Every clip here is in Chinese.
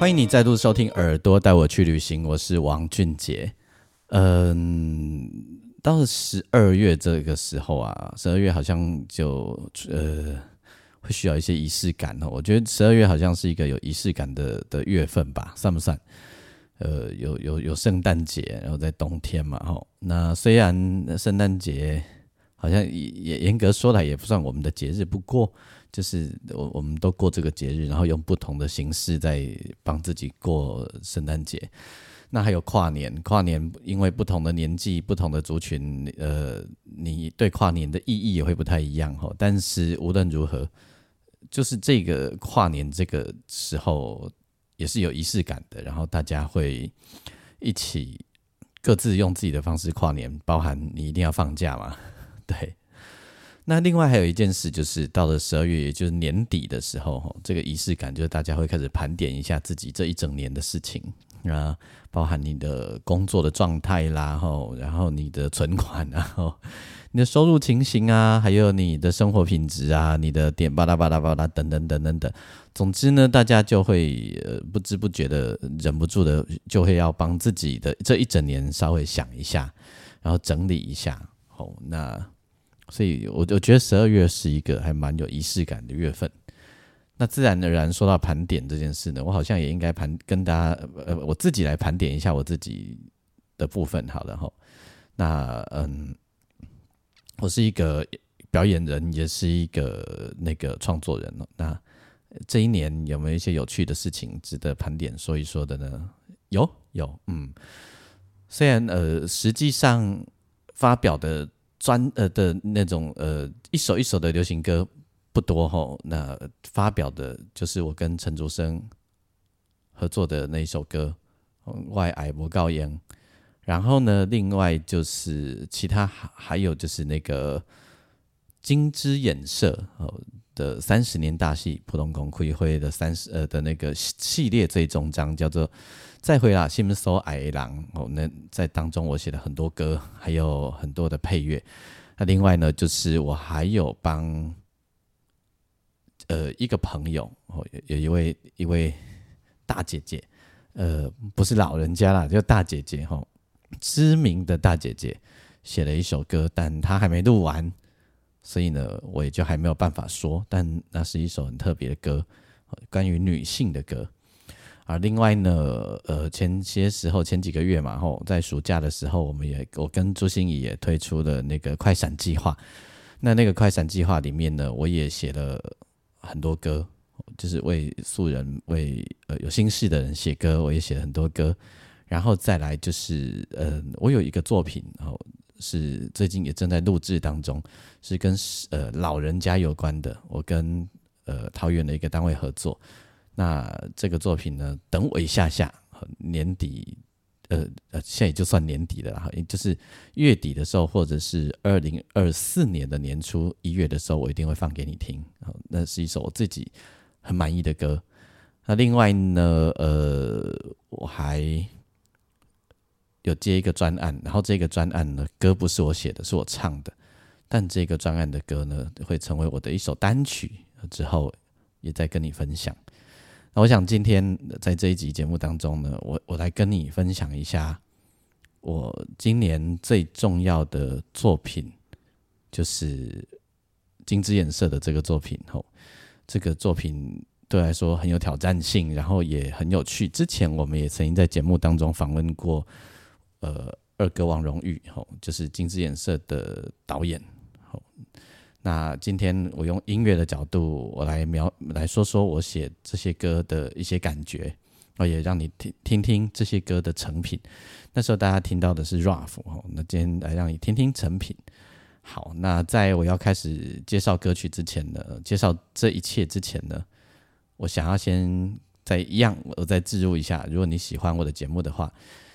欢迎你再度收听《耳朵带我去旅行》，我是王俊杰。嗯，到了十二月这个时候啊，十二月好像就呃会需要一些仪式感哦。我觉得十二月好像是一个有仪式感的的月份吧，算不算？呃，有有有圣诞节，然后在冬天嘛，哈。那虽然圣诞节好像也严格说来也不算我们的节日，不过。就是我我们都过这个节日，然后用不同的形式在帮自己过圣诞节。那还有跨年，跨年因为不同的年纪、不同的族群，呃，你对跨年的意义也会不太一样哈。但是无论如何，就是这个跨年这个时候也是有仪式感的，然后大家会一起各自用自己的方式跨年，包含你一定要放假嘛，对。那另外还有一件事，就是到了十二月，也就是年底的时候，这个仪式感就是大家会开始盘点一下自己这一整年的事情啊，包含你的工作的状态啦，吼，然后你的存款，然后你的收入情形啊，还有你的生活品质啊，你的点巴拉巴拉巴拉等等等等等，总之呢，大家就会不知不觉的忍不住的就会要帮自己的这一整年稍微想一下，然后整理一下，吼，那。所以，我我觉得十二月是一个还蛮有仪式感的月份。那自然而然说到盘点这件事呢，我好像也应该盘跟大家呃，我自己来盘点一下我自己的部分。好的哈，那嗯，我是一个表演人，也是一个那个创作人那这一年有没有一些有趣的事情值得盘点说一说的呢？有有，嗯，虽然呃，实际上发表的。专呃的那种呃一首一首的流行歌不多吼，那发表的就是我跟陈竹生合作的那一首歌《外矮不告言》，然后呢，另外就是其他还还有就是那个金枝演社哦的三十年大戏普通公会会的三十呃的那个系列最终章叫做。再回啦，新说矮狼哦，那在当中我写了很多歌，还有很多的配乐。那另外呢，就是我还有帮呃一个朋友哦，有一位一位大姐姐，呃，不是老人家啦，就大姐姐哈，知名的大姐姐写了一首歌，但她还没录完，所以呢，我也就还没有办法说。但那是一首很特别的歌，关于女性的歌。啊，另外呢，呃，前些时候前几个月嘛，吼，在暑假的时候，我们也我跟朱心怡也推出了那个快闪计划。那那个快闪计划里面呢，我也写了很多歌，就是为素人、为呃有心事的人写歌，我也写了很多歌。然后再来就是，呃，我有一个作品，然后是最近也正在录制当中，是跟呃老人家有关的。我跟呃桃园的一个单位合作。那这个作品呢？等我一下下，年底，呃呃，现在也就算年底了哈，就是月底的时候，或者是二零二四年的年初一月的时候，我一定会放给你听。那是一首我自己很满意的歌。那另外呢，呃，我还有接一个专案，然后这个专案呢，歌不是我写的，是我唱的，但这个专案的歌呢，会成为我的一首单曲，之后也在跟你分享。那我想今天在这一集节目当中呢，我我来跟你分享一下我今年最重要的作品，就是金枝演色的这个作品。吼，这个作品对来说很有挑战性，然后也很有趣。之前我们也曾经在节目当中访问过，呃，二哥王荣玉，吼，就是金枝演色的导演。那今天我用音乐的角度，我来描来说说我写这些歌的一些感觉，我也让你听听听这些歌的成品。那时候大家听到的是 rough 哦，那今天来让你听听成品。好，那在我要开始介绍歌曲之前呢，介绍这一切之前呢，我想要先再一样，我再置入一下。如果你喜欢我的节目的话，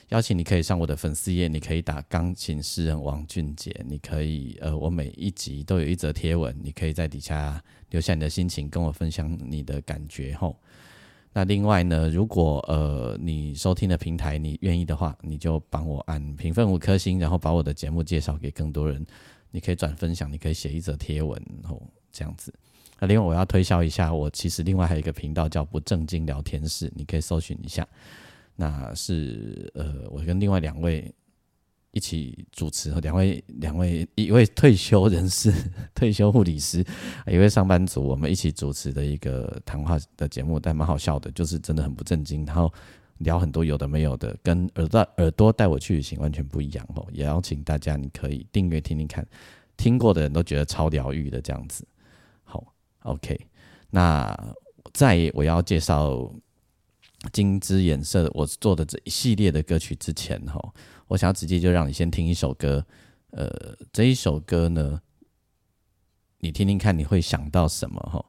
邀请你可以上我的粉丝页，你可以打钢琴诗人王俊杰，你可以呃，我每一集都有一则贴文，你可以在底下留下你的心情，跟我分享你的感觉吼。那另外呢，如果呃你收听的平台你愿意的话，你就帮我按评分五颗星，然后把我的节目介绍给更多人。你可以转分享，你可以写一则贴文吼，这样子。那另外我要推销一下，我其实另外还有一个频道叫不正经聊天室，你可以搜寻一下。那是呃，我跟另外两位一起主持，两位两位一位退休人士、退休护理师，一位上班族，我们一起主持的一个谈话的节目，但蛮好笑的，就是真的很不正经，然后聊很多有的没有的，跟耳朵耳朵带我去旅行完全不一样哦。也邀请大家，你可以订阅听听看，听过的人都觉得超疗愈的这样子。好，OK，那在我要介绍。金枝颜色，我做的这一系列的歌曲之前哈，我想要直接就让你先听一首歌，呃，这一首歌呢，你听听看你会想到什么哈？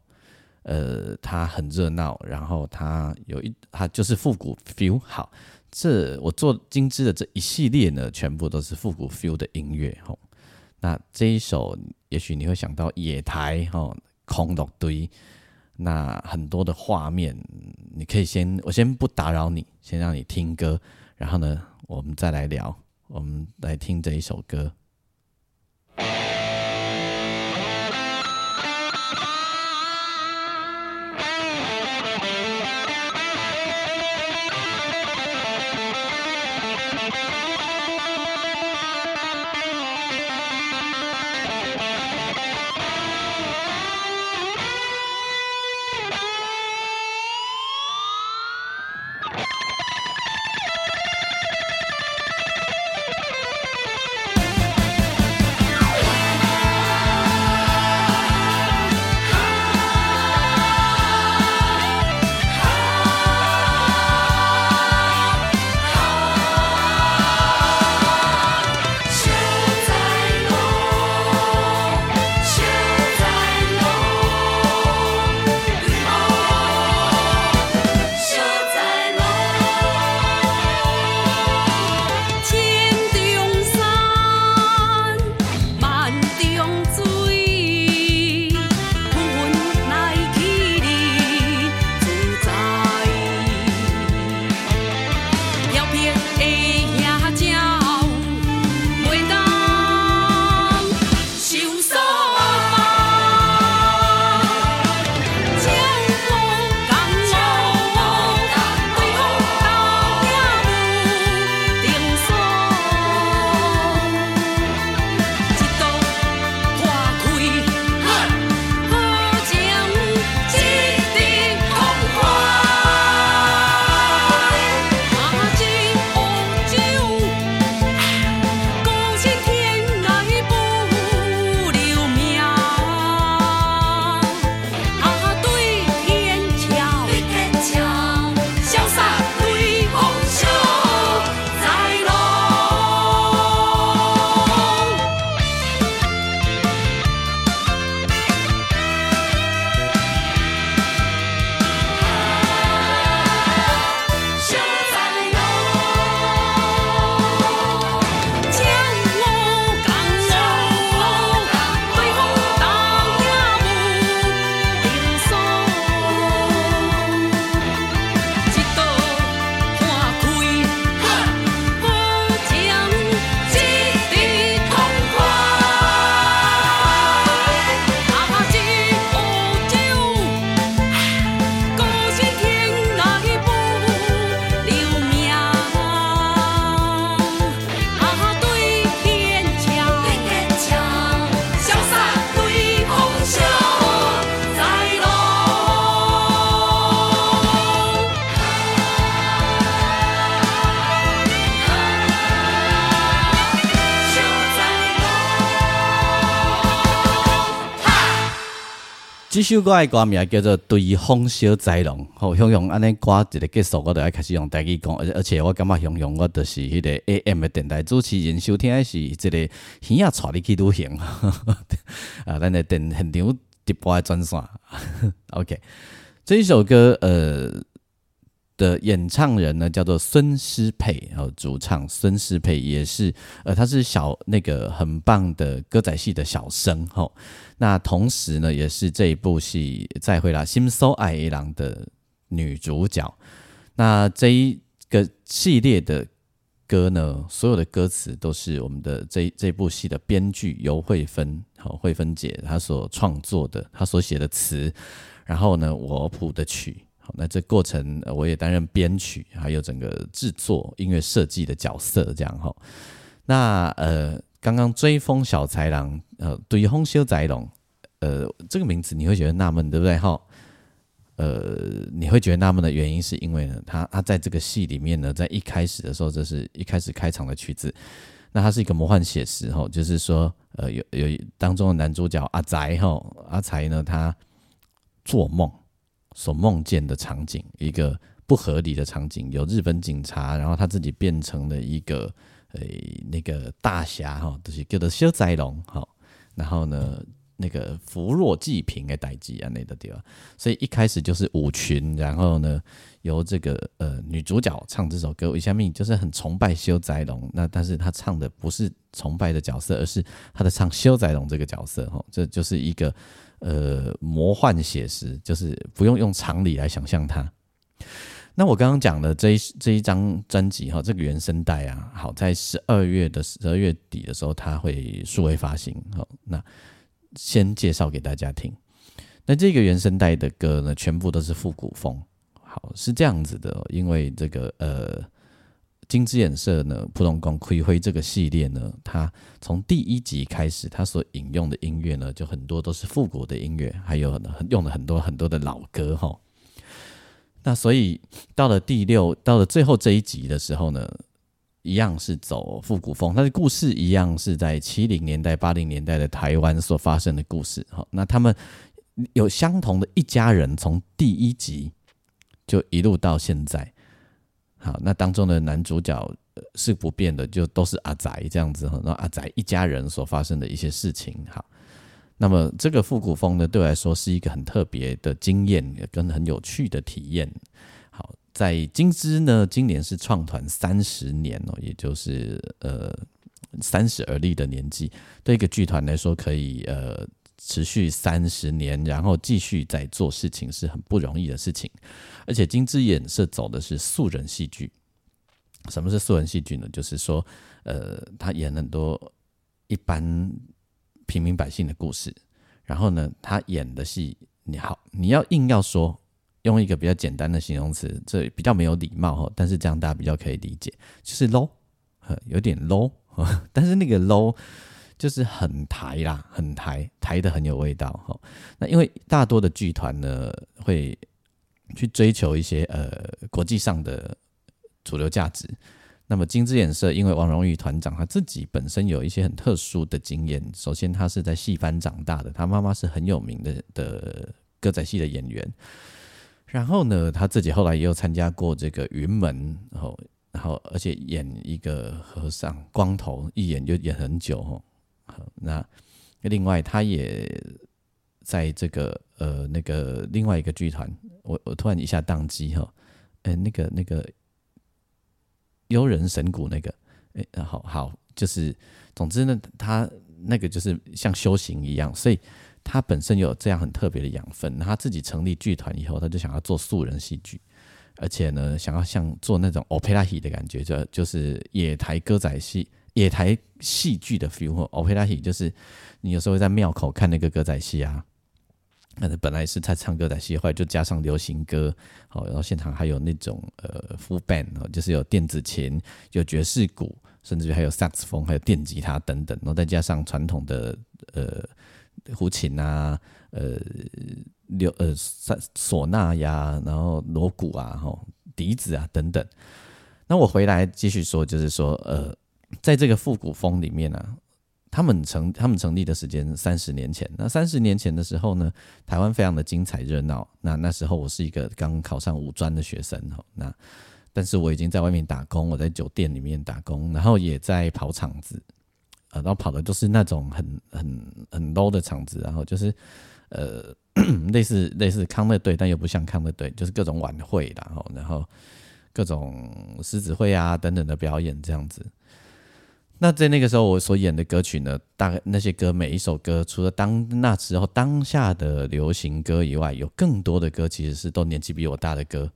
呃，它很热闹，然后它有一，它就是复古 feel。好，这我做金枝的这一系列呢，全部都是复古 feel 的音乐哈。那这一首，也许你会想到野台哈，空落堆。那很多的画面，你可以先，我先不打扰你，先让你听歌，然后呢，我们再来聊，我们来听这一首歌。这首歌的歌名叫做《对风小宅龙》，好，雄雄安尼歌一个结束，我就爱开始用台语讲，而而且我感觉雄雄我就是迄个 AM 的电台主持人，收听的是即个耳仔带你去旅行，啊，咱的电现场直播的专线，OK。这一首歌，呃的演唱人呢叫做孙诗佩，然后主唱孙诗佩也是，呃，他是小那个很棒的歌仔戏的小生，吼。那同时呢，也是这一部戏《再会啦，心搜爱一郎》的女主角。那这一个系列的歌呢，所有的歌词都是我们的这这部戏的编剧尤慧芬，好慧芬姐她所创作的，她所写的词，然后呢，我谱的曲。好，那这过程我也担任编曲，还有整个制作音乐设计的角色，这样哈。那呃。刚刚追风小豺狼，呃，对风修宅龙，呃，这个名字你会觉得纳闷，对不对？哈，呃，你会觉得纳闷的原因是因为呢，他他在这个戏里面呢，在一开始的时候，这是一开始开场的曲子，那它是一个魔幻写实，哈，就是说，呃，有有当中的男主角阿宅，哈，阿才呢，他做梦所梦见的场景，一个不合理的场景，有日本警察，然后他自己变成了一个。诶，那个大侠哈，就是叫做小灾龙哈。然后呢，那个扶弱济贫的代际啊，那个地方。所以一开始就是舞群，然后呢，由这个呃女主角唱这首歌。一下面就是很崇拜修哉龙，那但是她唱的不是崇拜的角色，而是她的唱修哉龙这个角色哈。这就是一个呃魔幻写实，就是不用用常理来想象它。那我刚刚讲的这一这一张专辑哈，这个原声带啊，好在十二月的十二月底的时候，它会数位发行。好，那先介绍给大家听。那这个原声带的歌呢，全部都是复古风。好，是这样子的，因为这个呃，金枝演社呢，普通宫葵辉这个系列呢，它从第一集开始，它所引用的音乐呢，就很多都是复古的音乐，还有用了很多很多的老歌哈。那所以到了第六，到了最后这一集的时候呢，一样是走复古风，但是故事一样是在七零年代、八零年代的台湾所发生的故事。好，那他们有相同的一家人，从第一集就一路到现在。好，那当中的男主角是不变的，就都是阿仔这样子哈。那阿仔一家人所发生的一些事情，好。那么这个复古风呢，对我来说是一个很特别的经验，跟很有趣的体验。好，在金枝呢，今年是创团三十年哦，也就是呃三十而立的年纪，对一个剧团来说，可以呃持续三十年，然后继续在做事情，是很不容易的事情。而且金枝演是走的是素人戏剧。什么是素人戏剧呢？就是说，呃，他演很多一般。平民百姓的故事，然后呢，他演的戏，你好，你要硬要说，用一个比较简单的形容词，这比较没有礼貌哈，但是这样大家比较可以理解，就是 low，有点 low，但是那个 low 就是很台啦，很台，台的很有味道哈。那因为大多的剧团呢，会去追求一些呃国际上的主流价值。那么金枝演社，因为王荣玉团长他自己本身有一些很特殊的经验。首先，他是在戏班长大的，他妈妈是很有名的的歌仔戏的演员。然后呢，他自己后来也有参加过这个云门，然后，然后而且演一个和尚，光头一演就演很久哦。那另外，他也在这个呃那个另外一个剧团，我我突然一下宕机哈，呃那个那个。幽人神谷那个，哎，好好，就是，总之呢，他那个就是像修行一样，所以他本身有这样很特别的养分。他自己成立剧团以后，他就想要做素人戏剧，而且呢，想要像做那种 opera 戏的感觉，就就是野台歌仔戏、野台戏剧的 feel。opera 戏就是你有时候会在庙口看那个歌仔戏啊。那本来是他唱歌仔戏，后来就加上流行歌，好，然后现场还有那种呃 full band 哦，就是有电子琴、有爵士鼓，甚至于还有萨克斯风、还有电吉他等等，然后再加上传统的呃胡琴啊、呃流呃唢唢呐呀，然后锣鼓啊、吼笛子啊等等。那我回来继续说，就是说呃，在这个复古风里面呢。他们成他们成立的时间三十年前，那三十年前的时候呢，台湾非常的精彩热闹。那那时候我是一个刚考上五专的学生哈，那但是我已经在外面打工，我在酒店里面打工，然后也在跑场子，呃，然后跑的都是那种很很很 low 的场子，然后就是呃 类似类似康乐队，但又不像康乐队，就是各种晚会然后然后各种狮子会啊等等的表演这样子。那在那个时候，我所演的歌曲呢，大概那些歌每一首歌，除了当那时候当下的流行歌以外，有更多的歌其实是都年纪比我大的歌。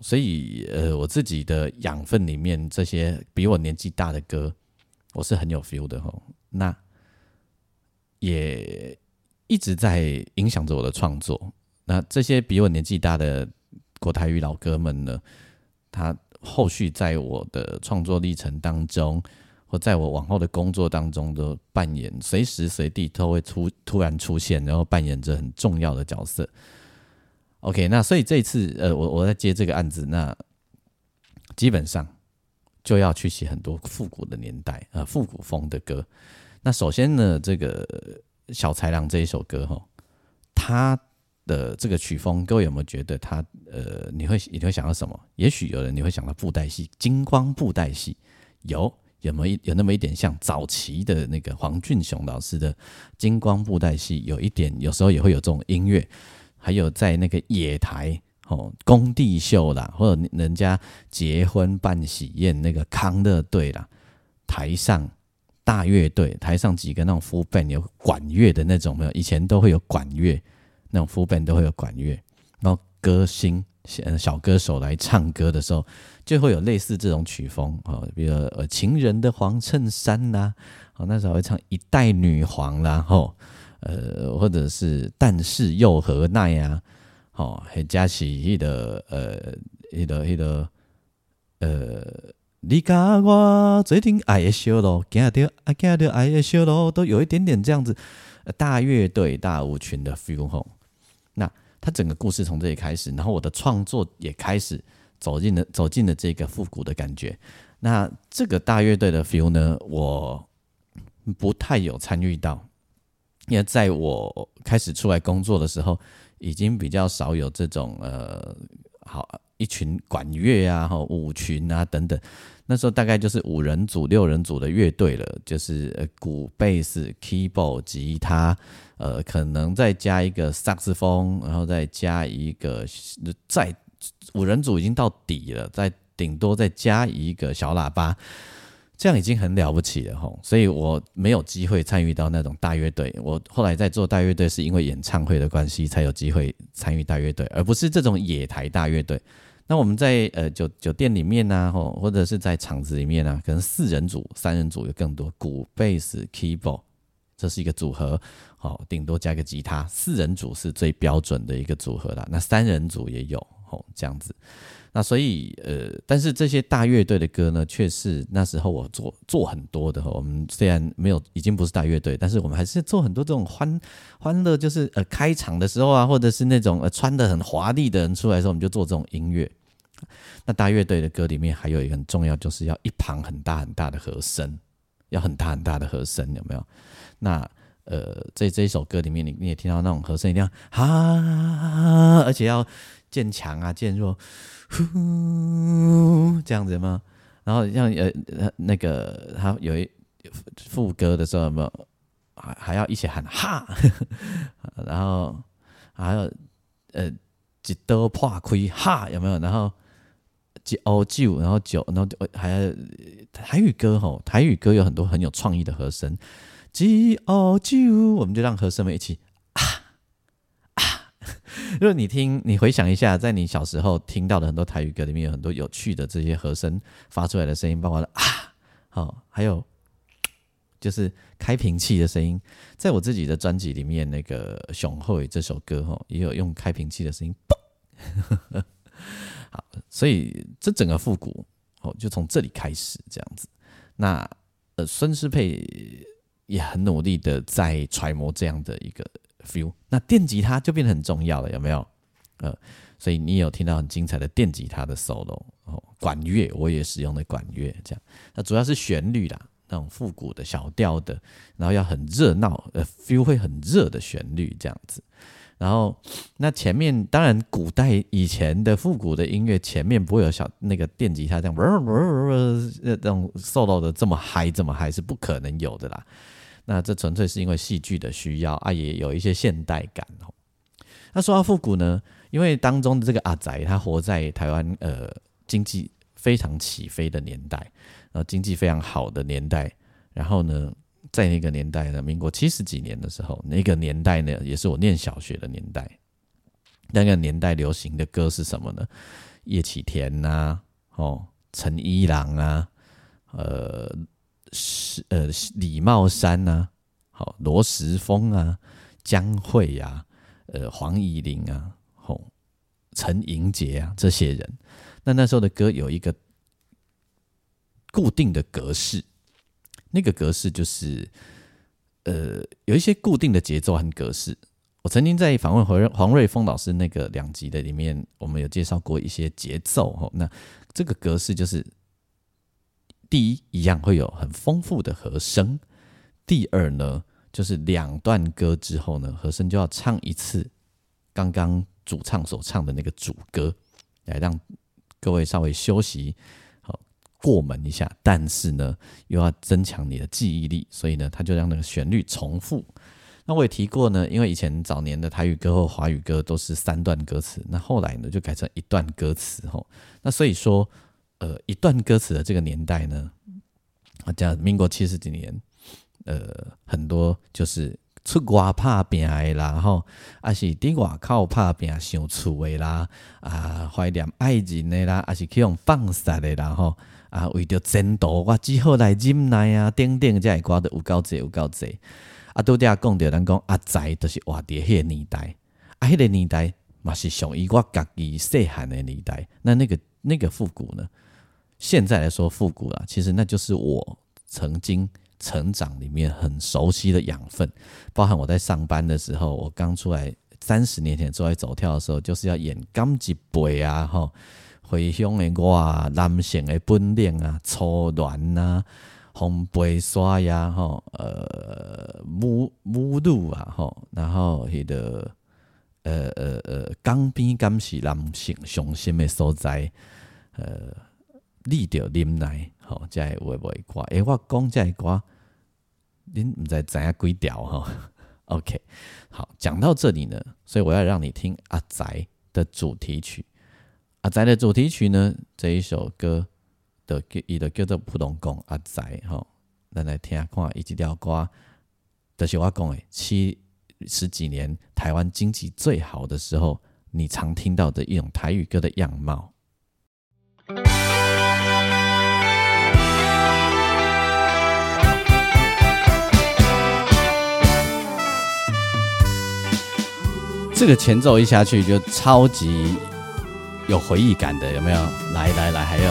所以，呃，我自己的养分里面，这些比我年纪大的歌，我是很有 feel 的吼。那也一直在影响着我的创作。那这些比我年纪大的国台语老歌们呢，他。后续在我的创作历程当中，或在我往后的工作当中，都扮演随时随地都会出突然出现，然后扮演着很重要的角色。OK，那所以这一次呃，我我在接这个案子，那基本上就要去写很多复古的年代啊，复古风的歌。那首先呢，这个小豺狼这一首歌哈，它。的这个曲风，各位有没有觉得它呃，你会你会想到什么？也许有人你会想到布袋戏，金光布袋戏，有有没有有那么一点像早期的那个黄俊雄老师的金光布袋戏，有一点有时候也会有这种音乐，还有在那个野台哦工地秀啦，或者人家结婚办喜宴那个康乐队啦，台上大乐队，台上几个那种 full band 有管乐的那种没有？以前都会有管乐。那种副本都会有管乐，然后歌星、小歌手来唱歌的时候，就会有类似这种曲风啊，比如呃情人的黄衬衫呐，哦那时候会唱一代女皇啦，吼，呃或者是但是又何奈啊，哦还加起一的呃一个一个呃你甲我最近爱的小路，行着啊行着爱的小路，都有一点点这样子大乐队大舞群的 feel 吼。他整个故事从这里开始，然后我的创作也开始走进了走进了这个复古的感觉。那这个大乐队的 feel 呢，我不太有参与到，因为在我开始出来工作的时候，已经比较少有这种呃，好一群管乐啊、哈舞群啊等等。那时候大概就是五人组、六人组的乐队了，就是呃鼓、贝斯、keyboard、吉他。呃，可能再加一个萨克斯风，然后再加一个，再五人组已经到底了，再顶多再加一个小喇叭，这样已经很了不起了吼。所以我没有机会参与到那种大乐队。我后来在做大乐队，是因为演唱会的关系才有机会参与大乐队，而不是这种野台大乐队。那我们在呃酒酒店里面呢，吼，或者是在场子里面呢，可能四人组、三人组有更多，鼓、贝斯、keyboard。这是一个组合，好，顶多加个吉他，四人组是最标准的一个组合了。那三人组也有，哦，这样子。那所以，呃，但是这些大乐队的歌呢，却是那时候我做做很多的。我们虽然没有，已经不是大乐队，但是我们还是做很多这种欢欢乐，就是呃开场的时候啊，或者是那种呃穿的很华丽的人出来的时候，我们就做这种音乐。那大乐队的歌里面还有一个很重要，就是要一旁很大很大的和声，要很大很大的和声，有没有？那呃，在这一首歌里面，你你也听到那种和声一定要哈，而且要渐强啊，渐弱，呼这样子吗？然后像呃那个他有一副歌的时候，有没有还还要一起喊哈？然后还有呃几刀破开哈有没有？然后几欧九，然后九，然后还有台语歌吼，台语歌有很多很有创意的和声。G O G，我们就让和声们一起啊啊！如果你听，你回想一下，在你小时候听到的很多台语歌里面，有很多有趣的这些和声发出来的声音，包括啊，好，还有就是开瓶器的声音。在我自己的专辑里面，那个《雄厚》这首歌哈，也有用开瓶器的声音，嘣！好，所以这整个复古哦，就从这里开始这样子。那呃，孙师佩。也很努力的在揣摩这样的一个 feel，那电吉他就变得很重要了，有没有？呃，所以你有听到很精彩的电吉他的 solo 哦，管乐我也使用的管乐，这样，那主要是旋律啦，那种复古的小调的，然后要很热闹，呃，feel 会很热的旋律这样子。然后，那前面当然，古代以前的复古的音乐前面不会有小那个电吉他这样，那种 solo 的这么嗨这么嗨是不可能有的啦。那这纯粹是因为戏剧的需要啊，也有一些现代感哦。那说到复古呢，因为当中的这个阿宅，他活在台湾呃经济非常起飞的年代，呃经济非常好的年代，然后呢，在那个年代呢，民国七十几年的时候，那个年代呢，也是我念小学的年代。那个年代流行的歌是什么呢？叶启田呐，哦，陈一郎啊，呃，是呃李茂山呐，好罗时丰啊，江蕙呀，呃黄以玲啊，吼陈莹洁啊，这些人。那那时候的歌有一个固定的格式，那个格式就是呃有一些固定的节奏和格式。我曾经在访问黄黄瑞峰老师那个两集的里面，我们有介绍过一些节奏哈。那这个格式就是：第一，一样会有很丰富的和声；第二呢，就是两段歌之后呢，和声就要唱一次刚刚主唱所唱的那个主歌，来让各位稍微休息好过门一下。但是呢，又要增强你的记忆力，所以呢，他就让那个旋律重复。那我也提过呢，因为以前早年的台语歌或华语歌都是三段歌词，那后来呢就改成一段歌词吼。那所以说，呃，一段歌词的这个年代呢，啊，讲民国七十几年，呃，很多就是出外拍拼的啦，吼，啊是伫外口拍拼想厝的啦，啊怀念爱人的啦，啊是去用放杀的啦，吼，啊为着前途我只好来忍耐啊，等等这歌都有够济有够济。啊，拄嗲讲着，咱讲阿仔都是活伫迄个年代，啊，迄个年代嘛是属于我家己细汉的年代。那那个那个复古呢？现在来说复古啊，其实那就是我曾经成长里面很熟悉的养分。包含我在上班的时候，我刚出来三十年前出来走跳的时候，就是要演钢一辈啊，吼，回乡的我啊，男性的本领啊，初恋啊。烘焙刷呀吼，呃，母母乳啊吼，然后迄个呃呃呃，江边敢是男性雄心的所在，呃，你着忍耐吼，才会会会歌。诶，我讲这歌，恁毋知知影几条吼？OK，好，讲到这里呢，所以我要让你听阿仔的主题曲。阿仔的主题曲呢，这一首歌。的伊就叫做普通讲阿仔吼，咱来听看伊即条歌，就是我讲诶，七十几年台湾经济最好的时候，你常听到的一种台语歌的样貌。这个前奏一下去就超级有回忆感的，有没有？来来来，还有。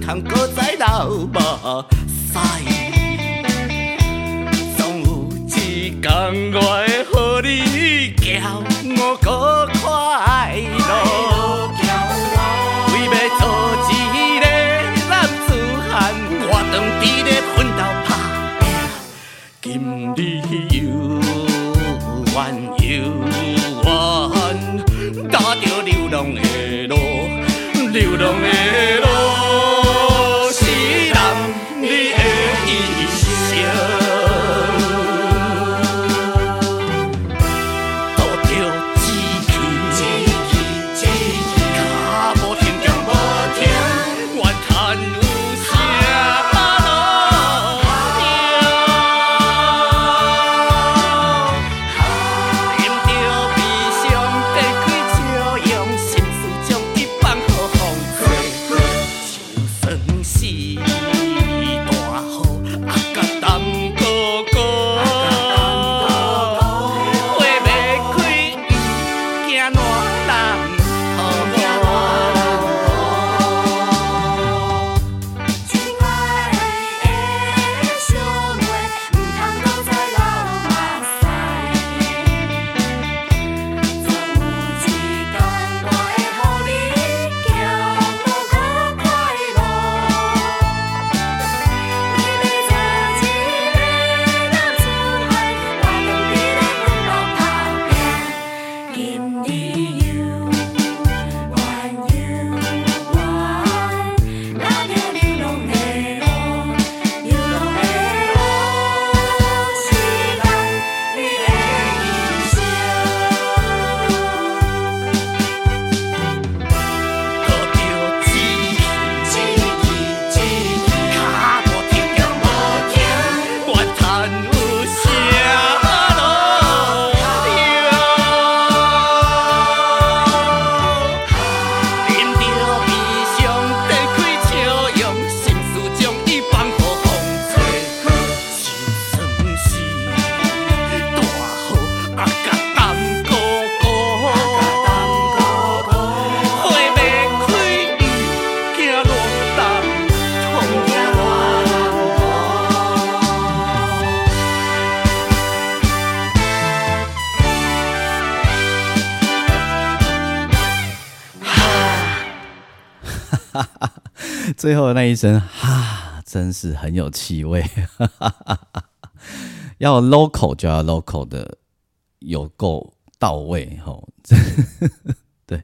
通搁再流目屎，总有一天我会互你叫我搁最后那一声哈，真是很有气味。要 local 就要 local 的，有够到位吼。对，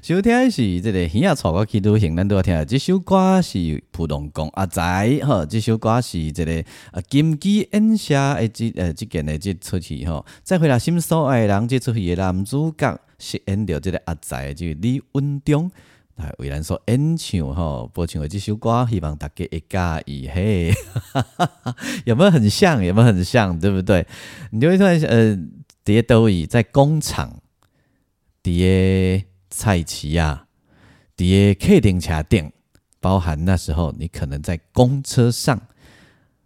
收听是这个耳仔错过去旅行，咱都要听。这首歌是普通讲阿仔吼，这首歌是这个啊金鸡演写的这呃这件的这出戏吼。再回来心所爱的人这出戏的男主角是演着这个阿仔，就李文忠来为咱所演唱吼，播唱的这首歌，希望大家会介意嘿。有没有很像？有没有很像？对不对？你就会突然呃，蝶都以在工厂。伫个菜市啊，伫个客厅车顶，包含那时候你可能在公车上，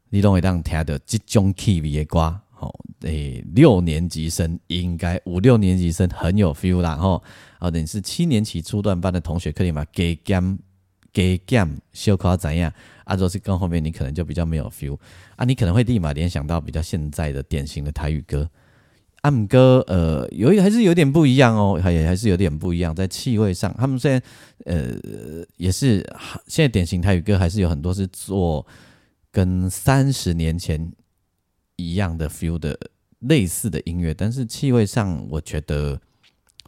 你都会当听到这种气味的歌。吼，诶，六年级生应该五六年级生很有 feel 啦。吼，哦，哦等于是七年级初段班的同学，可以嘛？加减加减小考怎样？啊，若是跟后面你可能就比较没有 feel 啊，你可能会立马联想到比较现在的典型的台语歌。暗歌，呃，有还是有点不一样哦，还还是有点不一样，在气味上，他们虽然，呃，也是现在典型台语歌，还是有很多是做跟三十年前一样的 feel 的类似的音乐，但是气味上，我觉得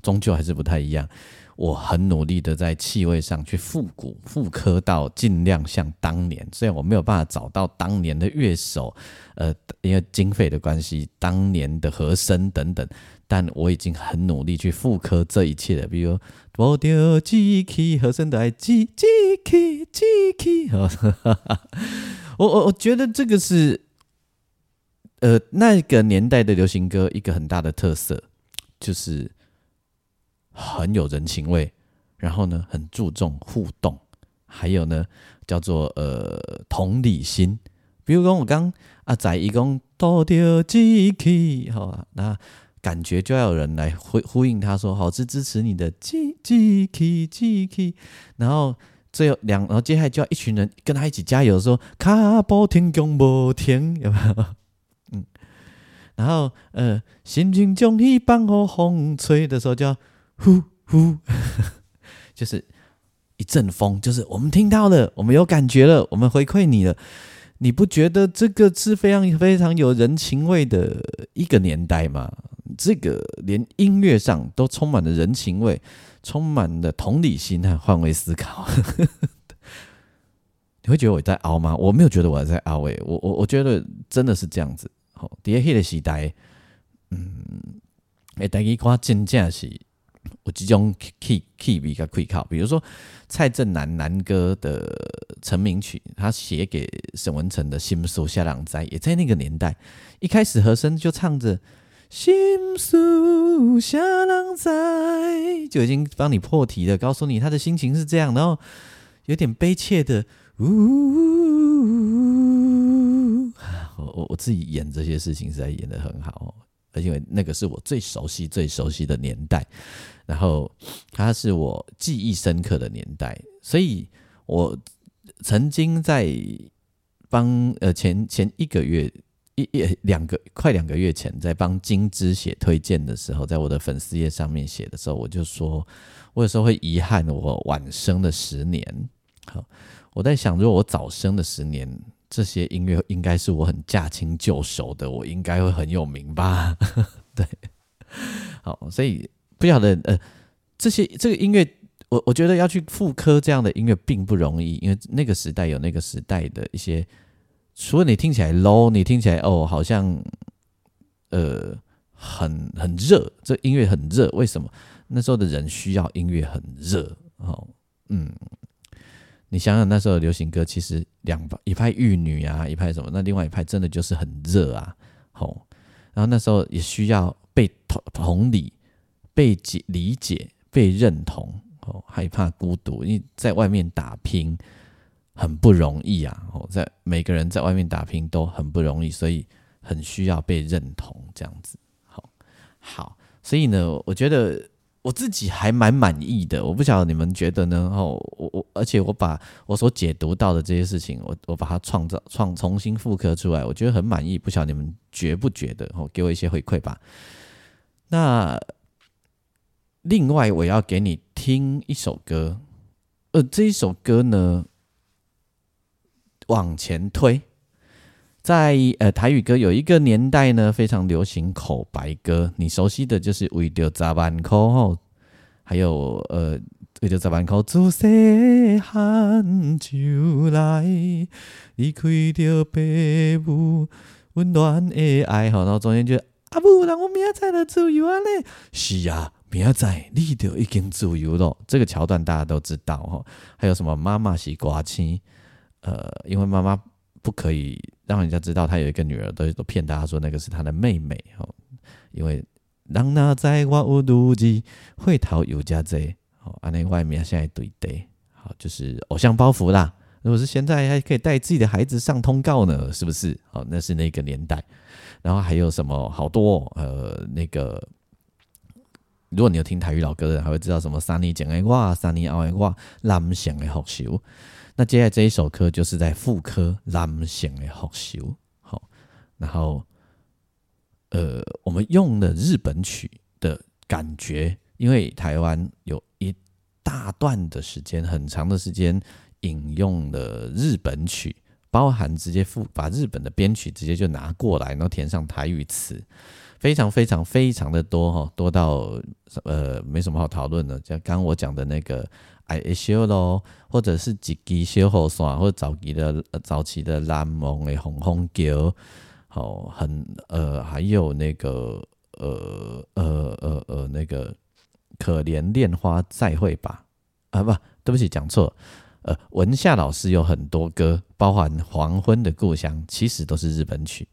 终究还是不太一样。我很努力的在气味上去复古复刻到尽量像当年，虽然我没有办法找到当年的乐手，呃，因为经费的关系，当年的和声等等，但我已经很努力去复刻这一切了。比如，我丢机器和声的爱机机器机器，我我我觉得这个是，呃，那个年代的流行歌一个很大的特色，就是。很有人情味，然后呢，很注重互动，还有呢，叫做呃同理心。比如说我刚啊在一共多丢几期，好，那感觉就要有人来呼呼应他说，好是支持你的几几期几期，然后最后两，然后接下来就要一群人跟他一起加油，说卡波天公不天，有没有？嗯，然后呃，心情将你放和风吹的时候就要。呼呼，就是一阵风，就是我们听到了，我们有感觉了，我们回馈你了。你不觉得这个是非常非常有人情味的一个年代吗？这个连音乐上都充满了人情味，充满了同理心和换位思考。你会觉得我在熬吗？我没有觉得我在熬诶，我我我觉得真的是这样子。好，第一个时代，嗯，诶，第一歌真正是。我即将 key key 比较可靠，比如说蔡振南南哥的成名曲，他写给沈文成的《心书下浪灾》，也在那个年代，一开始和声就唱着《心书下浪灾》，就已经帮你破题了，告诉你他的心情是这样，然后有点悲切的，呜，我我我自己演这些事情，实在演的很好。因为那个是我最熟悉、最熟悉的年代，然后它是我记忆深刻的年代，所以我曾经在帮呃前前一个月一一两个快两个月前，在帮金枝写推荐的时候，在我的粉丝页上面写的时候，我就说，我有时候会遗憾我晚生的十年。好，我在想，如果我早生的十年。这些音乐应该是我很驾轻就熟的，我应该会很有名吧？对，好，所以不晓得呃，这些这个音乐，我我觉得要去复刻这样的音乐并不容易，因为那个时代有那个时代的一些，除了你听起来 low，你听起来哦，好像呃很很热，这音乐很热，为什么？那时候的人需要音乐很热，哦，嗯。你想想那时候流行歌，其实两派一派玉女啊，一派什么？那另外一派真的就是很热啊，吼。然后那时候也需要被同同理、被解理解、被认同，哦，害怕孤独，因为在外面打拼很不容易啊，哦，在每个人在外面打拼都很不容易，所以很需要被认同，这样子，好，好，所以呢，我觉得。我自己还蛮满意的，我不晓得你们觉得呢？哦，我我而且我把我所解读到的这些事情，我我把它创造创重新复刻出来，我觉得很满意。不晓得你们觉不觉得？哦，给我一些回馈吧。那另外我要给你听一首歌，呃，这一首歌呢，往前推，在呃台语歌有一个年代呢，非常流行口白歌，你熟悉的就是为着十万块吼，还有呃为着十万块自细汉就来，离开着爸母温暖的爱吼，然后中间就啊不，让我明仔载就自由啊嘞，是啊。明仔你就已经自由了，这个桥段大家都知道哈。还有什么妈妈是瓜妻？呃，因为妈妈不可以让人家知道他有一个女儿，都都骗大家说那个是他的妹妹哈。因为让那在我无妒忌，会逃有家贼。好，啊，那外面现在对对，好，就是偶像包袱啦。如果是现在还可以带自己的孩子上通告呢，是不是？好，那是那个年代。然后还有什么好多呃那个。如果你有听台语老歌的人，还会知道什么“三年前的我，三年后的我，男性的复修”。那接下来这一首歌就是在副歌男性的复修。好，然后呃，我们用的日本曲的感觉，因为台湾有一大段的时间，很长的时间引用了日本曲，包含直接复把日本的编曲直接就拿过来，然后填上台语词。非常非常非常的多哈，多到呃没什么好讨论的。像刚刚我讲的那个爱修咯，或者是几基修后算，或者早期的早期的蓝梦的红红桥，好很呃还有那个呃呃呃呃那个可怜恋花再会吧啊不对不起讲错呃文夏老师有很多歌，包含黄昏的故乡，其实都是日本曲。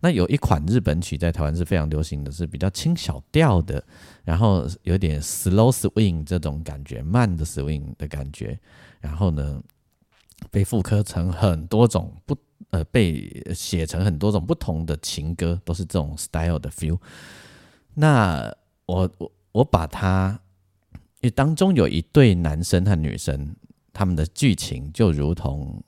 那有一款日本曲在台湾是非常流行的，是比较轻小调的，然后有点 slow swing 这种感觉，慢的 swing 的感觉，然后呢被复刻成很多种不呃被写成很多种不同的情歌，都是这种 style 的 feel。那我我我把它，因为当中有一对男生和女生，他们的剧情就如同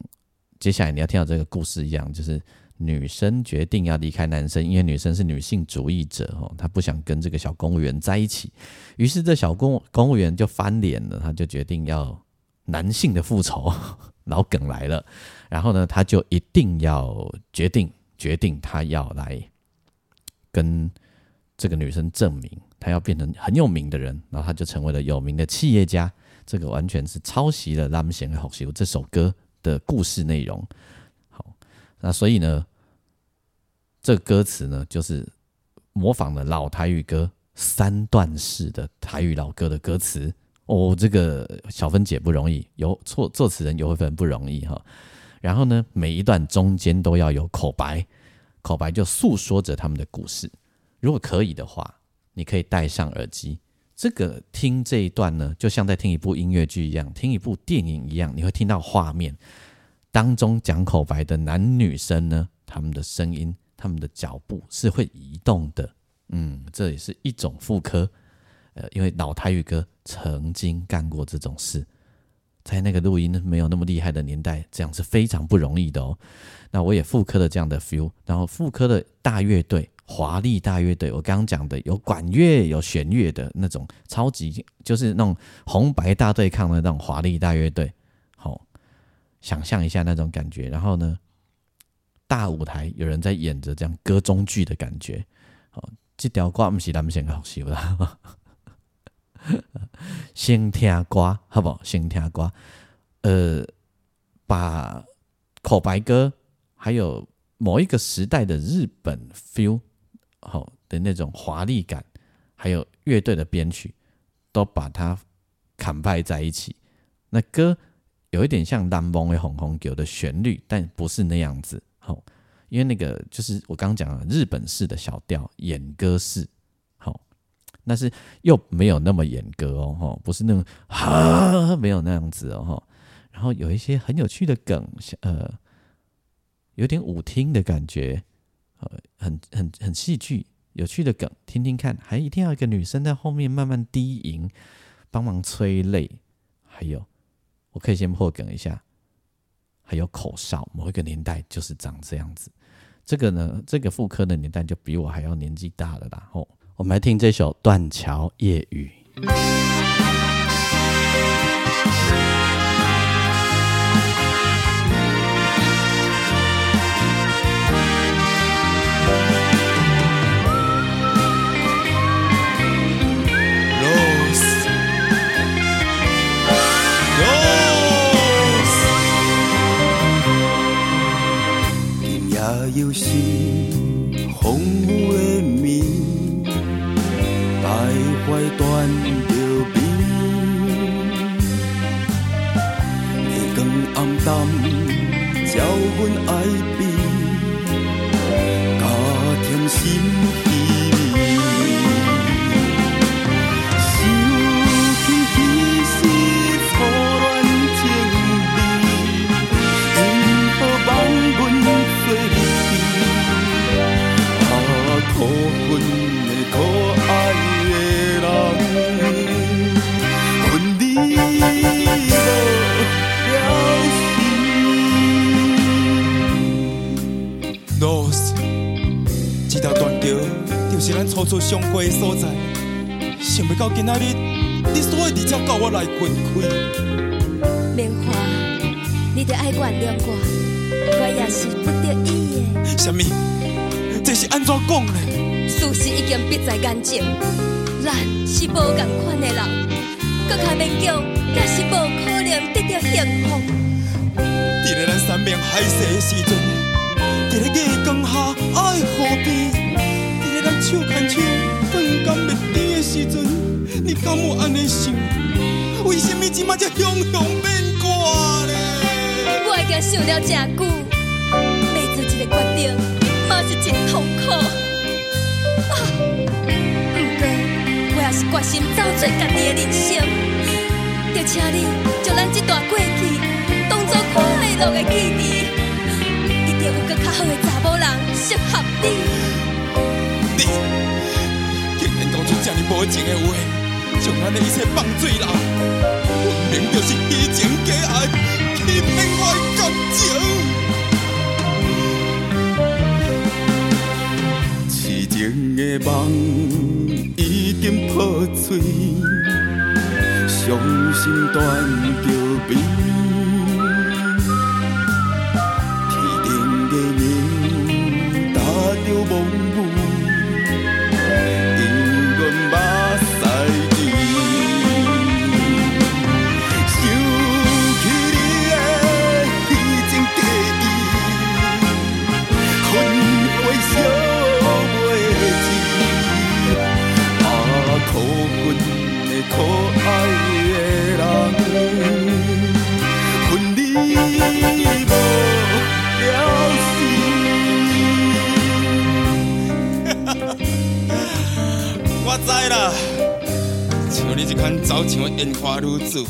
接下来你要听到这个故事一样，就是。女生决定要离开男生，因为女生是女性主义者哦，她不想跟这个小公务员在一起。于是这小公公务员就翻脸了，他就决定要男性的复仇，老梗来了。然后呢，他就一定要决定决定他要来跟这个女生证明，他要变成很有名的人。然后他就成为了有名的企业家。这个完全是抄袭了《拉姆贤的好修》这首歌的故事内容。好，那所以呢？这歌词呢，就是模仿了老台语歌三段式的台语老歌的歌词哦。这个小分解不容易，有错作词人有一份不容易哈。然后呢，每一段中间都要有口白，口白就诉说着他们的故事。如果可以的话，你可以戴上耳机，这个听这一段呢，就像在听一部音乐剧一样，听一部电影一样，你会听到画面当中讲口白的男女生呢，他们的声音。他们的脚步是会移动的，嗯，这也是一种妇科，呃，因为老台语歌曾经干过这种事，在那个录音没有那么厉害的年代，这样是非常不容易的哦。那我也复刻了这样的 feel，然后复刻的大乐队，华丽大乐队，我刚刚讲的有管乐有弦乐的那种超级，就是那种红白大对抗的那种华丽大乐队，好，想象一下那种感觉，然后呢？大舞台有人在演着这样歌中剧的感觉，哦，这条歌不是咱们先好笑啦，先听歌好不好？先听歌，呃，把口白歌还有某一个时代的日本 feel 好的那种华丽感，还有乐队的编曲，都把它砍败在一起。那歌有一点像《蓝梦的红红酒》的旋律，但不是那样子。好，因为那个就是我刚刚讲的日本式的小调演歌式，好，但是又没有那么演歌哦，哈，不是那种哈，没有那样子哦，哈，然后有一些很有趣的梗，呃，有点舞厅的感觉，呃，很很很戏剧，有趣的梗，听听看，还一定要一个女生在后面慢慢低吟，帮忙催泪，还有，我可以先破梗一下。还有口哨，某一个年代就是长这样子。这个呢，这个妇科的年代就比我还要年纪大了啦。哦，我们来听这首《断桥夜雨》。又是风雨的暝，徘徊断着边，月光暗淡，的所在，想不到今仔日你所以直接教我来分开。莲花，你得爱原谅我，我也是不得已的。什么？这是安怎讲呢？事实已经逼在眼前，咱是无共款的人，搁较勉强，也是无可能得到幸福。伫咧咱三面海誓的时阵，伫咧月光下爱河边。手牵手，断干灭甜的时阵，你敢有安尼想？为什么即马才雄雄变卦呢？我已经想了真久，要做一个决定，嘛是真痛苦。啊，不过我也是决心走出家己的人生，就请你将咱这段过去当作快乐的记忆，一定有更较好的查某人适合你。竟然讲出这么无情的话，将咱的一切放水流！分明就是虚情假爱，欺骗我的感情。痴情的梦已经破碎，伤心断桥边。早像烟花女子，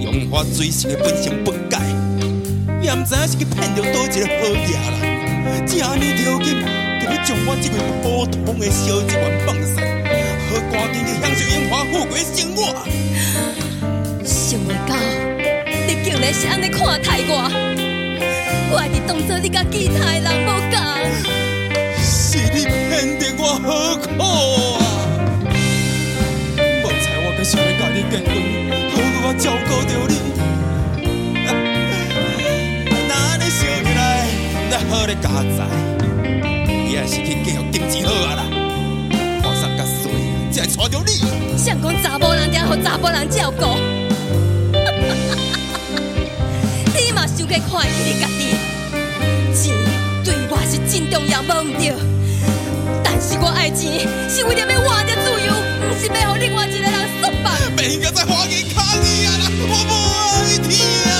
用花追星的本性不改，也不知影是去骗到倒一个好野人，这呢条件就要将我这位普通的小职员放散，好赶紧去享受烟花富贵生活。想未到，你竟然是安尼看待我，我还是当作你甲其他人无共。是你骗得我好苦照顾着你。那安尼想起来，那好咧加载，你也是去继续金钱好啊啦。看上甲水，才会娶着你。想讲查某人定互查某人照顾，你嘛想去看起你家己。钱对我是真重要，无毋对。但是我爱钱，是为了要活着自由，不是要互另外一个人。不应该在花园看你啊！我不爱听啊！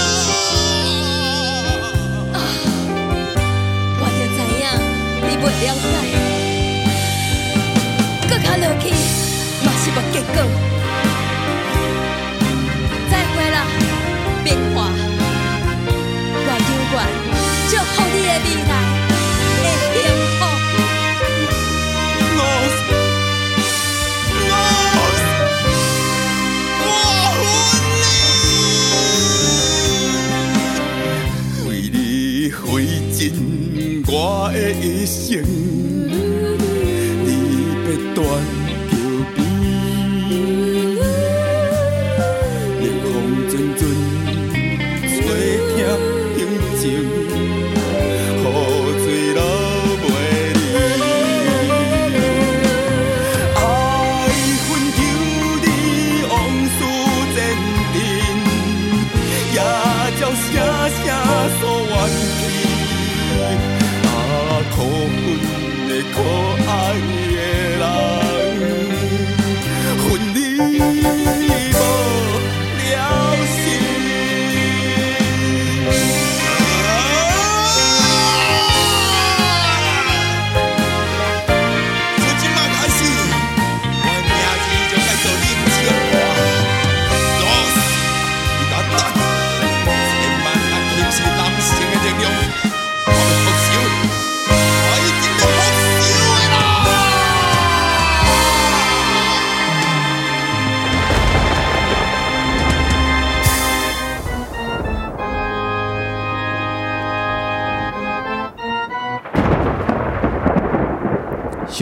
我就知影你袂了解，搁较落去嘛是无结果。一生。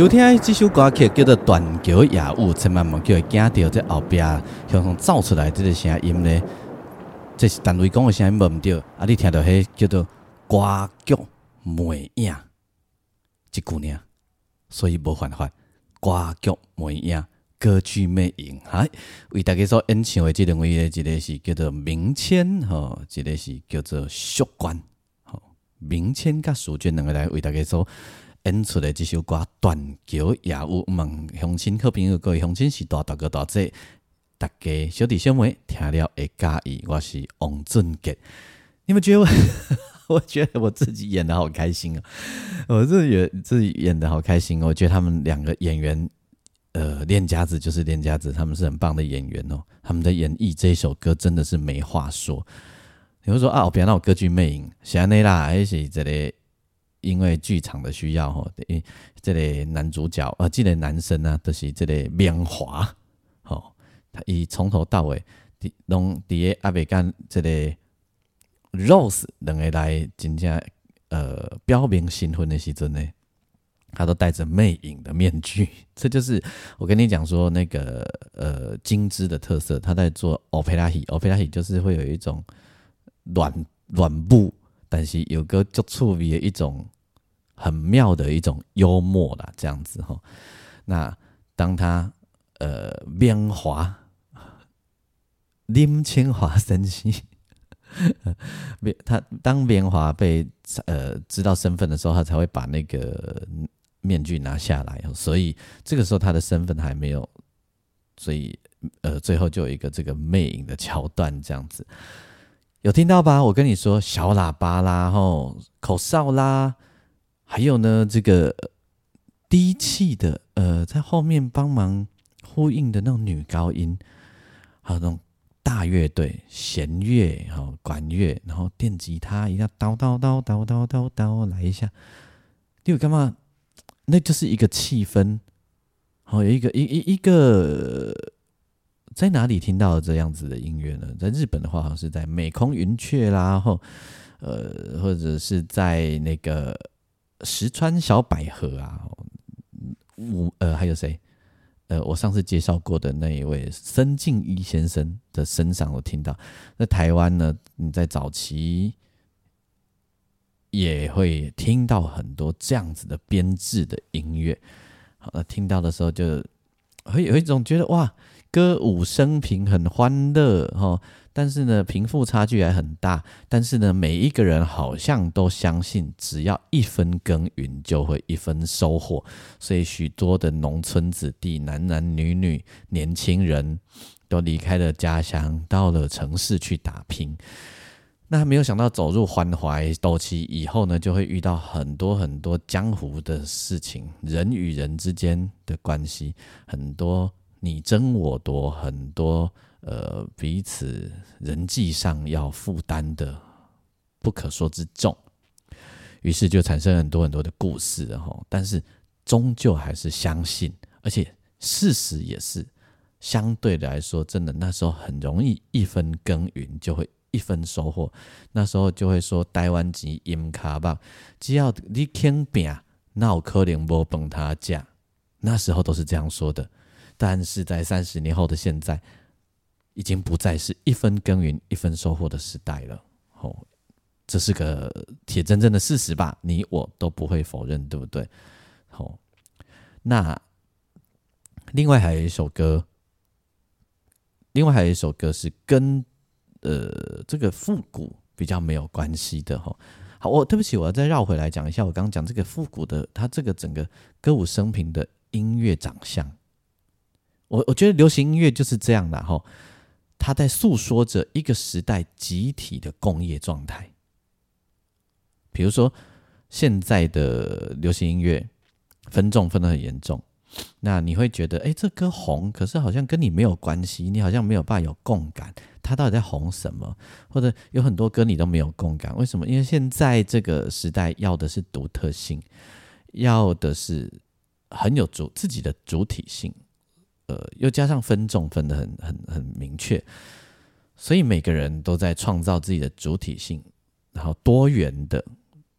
收听的这首歌曲叫做《断桥夜舞》，千万莫叫伊惊到这后壁向上走出来这个声音呢，这是单位讲的声音无毋对，啊，你听到迄叫做歌剧魅影一句呢，所以无犯法。歌剧魅影，歌剧魅影，嗨，为大家所演唱的这两位呢，一个是叫做明谦吼，一个是叫做淑娟吼，明谦甲淑娟两个来为大家所。演出的这首歌《断桥夜舞》，问乡亲好朋友各位乡亲是大大个大姐，大家小弟小妹听了会介意。我是王俊杰，你们觉得我？我觉得我自己演的好开心哦，我自己演自己演的好开心哦。我觉得他们两个演员，呃，练家子就是练家子，他们是很棒的演员哦。他们的演绎这一首歌真的是没话说。你会说啊，我别让我歌剧魅影，是安内啦，还是这里？因为剧场的需要吼，因这个男主角呃，这个男生呢，就是这个缅华吼，他伊从头到尾，拢伫个阿未干这个 Rose 两个来真正呃标明新婚的时阵呢，他都戴着魅影的面具，这就是我跟你讲说那个呃金枝的特色，他在做 opera 戏，opera 戏就是会有一种软软布。但是有个就处于一种很妙的一种幽默啦，这样子哈。那当他呃边华林清华生气，他当边华被呃知道身份的时候，他才会把那个面具拿下来。所以这个时候他的身份还没有，所以呃最后就有一个这个魅影的桥段这样子。有听到吧？我跟你说，小喇叭啦，吼，口哨啦，还有呢，这个低气的，呃，在后面帮忙呼应的那种女高音，还有那种大乐队、弦乐、哈管乐，然后电吉他，一下叨叨叨叨叨叨叨来一下，你有干嘛？那就是一个气氛，好，有一个一一一个。在哪里听到这样子的音乐呢？在日本的话，好像是在美空云雀啦，后呃，或者是在那个石川小百合啊，五呃，还有谁？呃，我上次介绍过的那一位森敬一先生的身上，我听到。那台湾呢？你在早期也会听到很多这样子的编制的音乐。好，那听到的时候就会有一种觉得哇。歌舞升平很欢乐哈，但是呢，贫富差距还很大。但是呢，每一个人好像都相信，只要一分耕耘，就会一分收获。所以，许多的农村子弟，男男女女、年轻人，都离开了家乡，到了城市去打拼。那没有想到，走入欢怀斗气以后呢，就会遇到很多很多江湖的事情，人与人之间的关系，很多。你争我夺，很多呃彼此人际上要负担的不可说之重，于是就产生很多很多的故事哈。但是终究还是相信，而且事实也是相对来说，真的那时候很容易一分耕耘就会一分收获。那时候就会说台湾级银卡吧，只要你肯拼，那有可能无崩他价。那时候都是这样说的。但是在三十年后的现在，已经不再是一分耕耘一分收获的时代了。哦，这是个铁铮铮的事实吧？你我都不会否认，对不对？好，那另外还有一首歌，另外还有一首歌是跟呃这个复古比较没有关系的哈。好，我对不起，我要再绕回来讲一下，我刚刚讲这个复古的，它这个整个歌舞升平的音乐长相。我我觉得流行音乐就是这样的哈，它在诉说着一个时代集体的工业状态。比如说现在的流行音乐分众分得很严重，那你会觉得，哎，这歌红，可是好像跟你没有关系，你好像没有办法有共感，它到底在红什么？或者有很多歌你都没有共感，为什么？因为现在这个时代要的是独特性，要的是很有主自己的主体性。呃，又加上分众分的很很很明确，所以每个人都在创造自己的主体性，然后多元的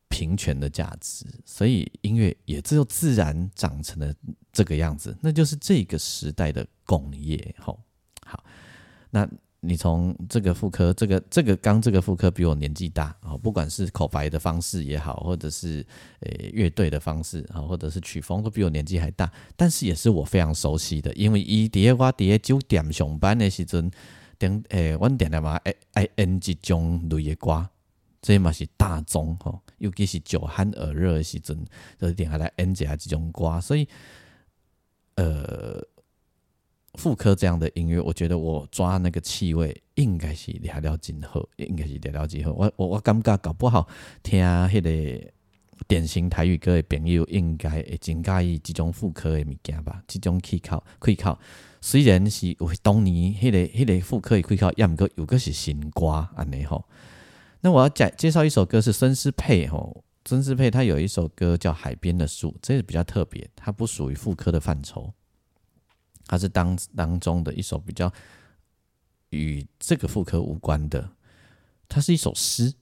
平权的价值，所以音乐也只有自然长成了这个样子，那就是这个时代的工业。吼，好，那。你从这个副科，这个这个刚这个副科比我年纪大啊，不管是口白的方式也好，或者是诶乐队的方式啊，或者是曲风都比我年纪还大，但是也是我非常熟悉的，因为伊伫咧我伫咧酒店上班的时阵，顶诶，阮点点嘛爱爱 N 这种类的歌，这嘛是大众吼，尤其是酒酣耳热的时阵，就点下来演一下这种歌，所以呃。副科这样的音乐，我觉得我抓那个气味应该是聊聊今后，应该是聊聊今后。我我我感觉搞不好听迄个典型台语歌的朋友，应该会真介意这种副科的物件吧？这种气口气口，虽然是有当年迄个迄个副科的可以靠，也毋过有个是新歌安尼吼。那我要介介绍一首歌是孙思佩吼，孙思佩他有一首歌叫《海边的树》，这个比较特别，它不属于副科的范畴。它是当当中的一首比较与这个副科无关的，它是一首诗，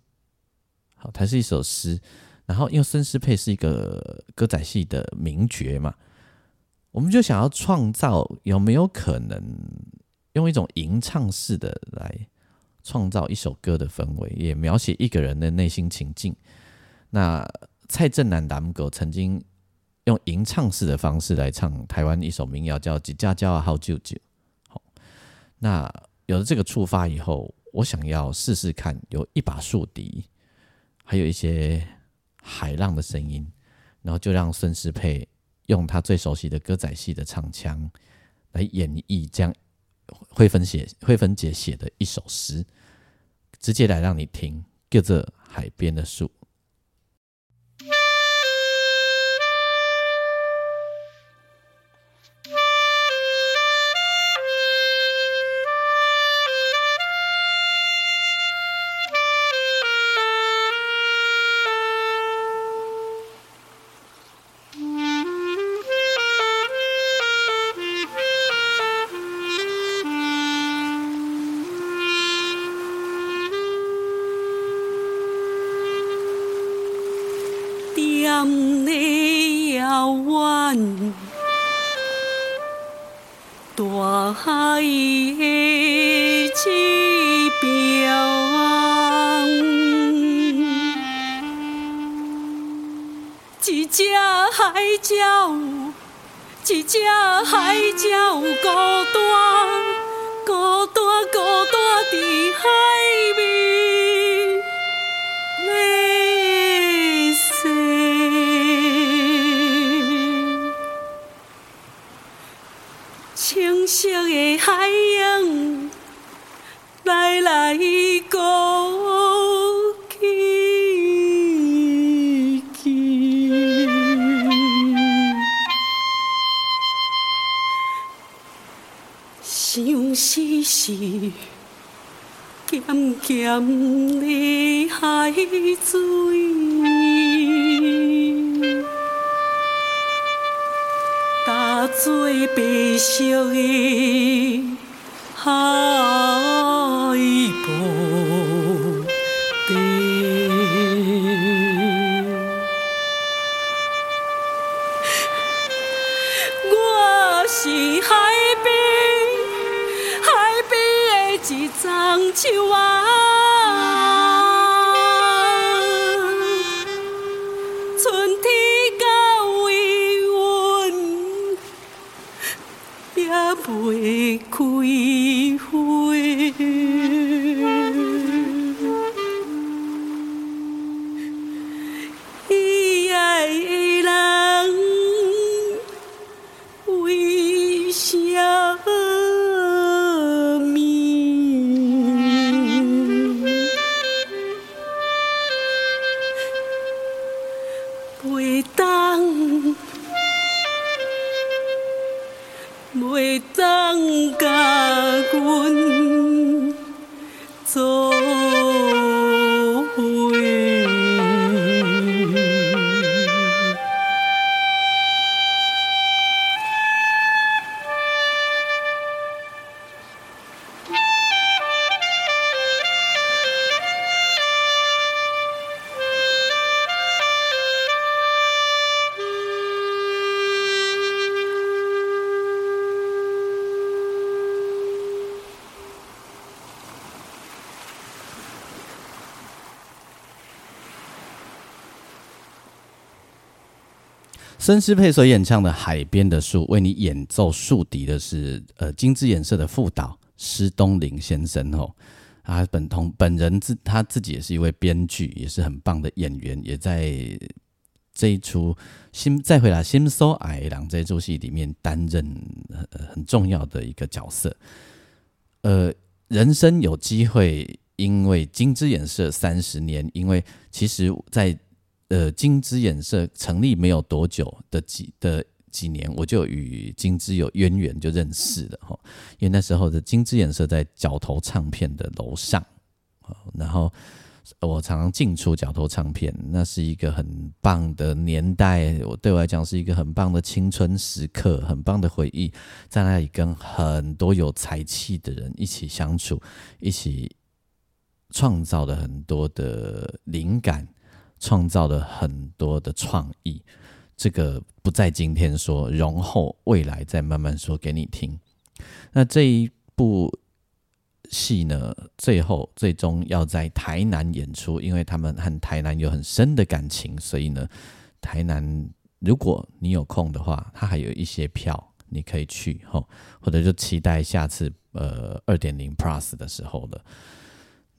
好，它是一首诗。然后因为孙思佩是一个歌仔戏的名角嘛，我们就想要创造有没有可能用一种吟唱式的来创造一首歌的氛围，也描写一个人的内心情境。那蔡振南达姆狗曾经。用吟唱式的方式来唱台湾一首民谣，叫《几家家好舅舅》。好，那有了这个触发以后，我想要试试看，有一把竖笛，还有一些海浪的声音，然后就让孙思佩用他最熟悉的歌仔戏的唱腔来演绎这样慧芬写惠芬姐写的一首诗，直接来让你听，叫做《海边的树》。Cuối 孙师佩所演唱的《海边的树》，为你演奏竖笛的是呃金枝演社的副导施东林先生哦。他本同本人自他自己也是一位编剧，也是很棒的演员，也在这一出《新再回来新搜矮郎》这一出戏里面担任呃很重要的一个角色。呃，人生有机会，因为金枝演社三十年，因为其实在呃金枝演社成立没有多久的几的几年，我就与金枝有渊源，就认识了哈。因为那时候的金枝演社在角头唱片的楼上，哦然后我常常进出角头唱片，那是一个很棒的年代，我对我来讲是一个很棒的青春时刻，很棒的回忆，在那里跟很多有才气的人一起相处，一起创造了很多的灵感，创造了很多的创意。这个不在今天说，容后未来再慢慢说给你听。那这一部戏呢，最后最终要在台南演出，因为他们和台南有很深的感情，所以呢，台南如果你有空的话，它还有一些票你可以去吼，或者就期待下次呃二点零 Plus 的时候了。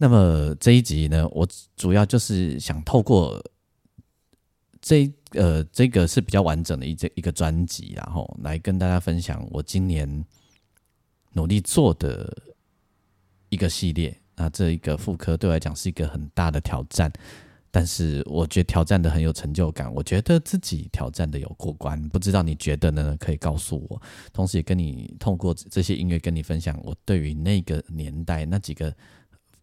那么这一集呢，我主要就是想透过这呃这个是比较完整的一这一个专辑，然后来跟大家分享我今年努力做的一个系列。那这一个妇科对我来讲是一个很大的挑战，但是我觉得挑战的很有成就感，我觉得自己挑战的有过关。不知道你觉得呢？可以告诉我，同时也跟你透过这些音乐跟你分享我对于那个年代那几个